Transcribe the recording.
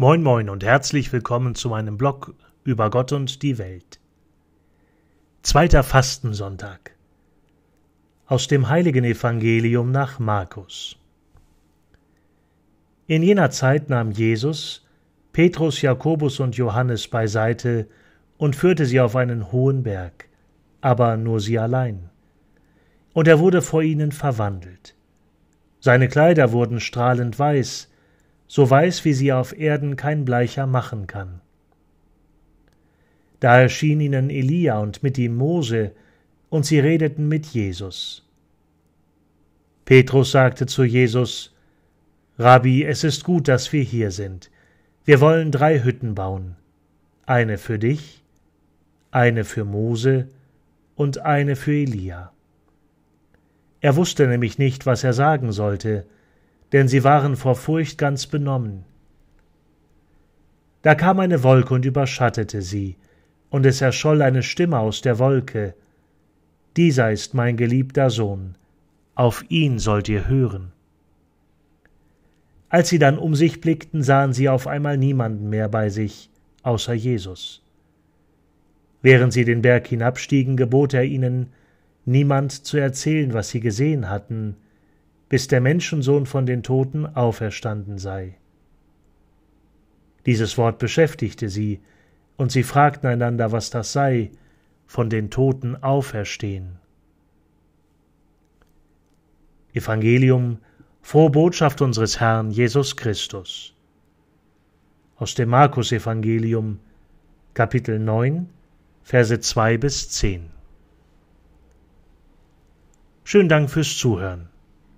Moin moin und herzlich willkommen zu meinem Blog über Gott und die Welt. Zweiter Fastensonntag aus dem heiligen Evangelium nach Markus. In jener Zeit nahm Jesus Petrus, Jakobus und Johannes beiseite und führte sie auf einen hohen Berg, aber nur sie allein. Und er wurde vor ihnen verwandelt. Seine Kleider wurden strahlend weiß, so weiß, wie sie auf Erden kein Bleicher machen kann. Da erschien ihnen Elia und mit ihm Mose, und sie redeten mit Jesus. Petrus sagte zu Jesus, Rabbi, es ist gut, dass wir hier sind. Wir wollen drei Hütten bauen, eine für dich, eine für Mose und eine für Elia. Er wusste nämlich nicht, was er sagen sollte, denn sie waren vor Furcht ganz benommen. Da kam eine Wolke und überschattete sie, und es erscholl eine Stimme aus der Wolke Dieser ist mein geliebter Sohn, auf ihn sollt ihr hören. Als sie dann um sich blickten, sahen sie auf einmal niemanden mehr bei sich, außer Jesus. Während sie den Berg hinabstiegen, gebot er ihnen, niemand zu erzählen, was sie gesehen hatten, bis der Menschensohn von den Toten auferstanden sei. Dieses Wort beschäftigte sie, und sie fragten einander, was das sei, von den Toten auferstehen. Evangelium, frohe Botschaft unseres Herrn Jesus Christus. Aus dem Markus Evangelium, Kapitel 9, Verse 2 bis 10. Schönen Dank fürs Zuhören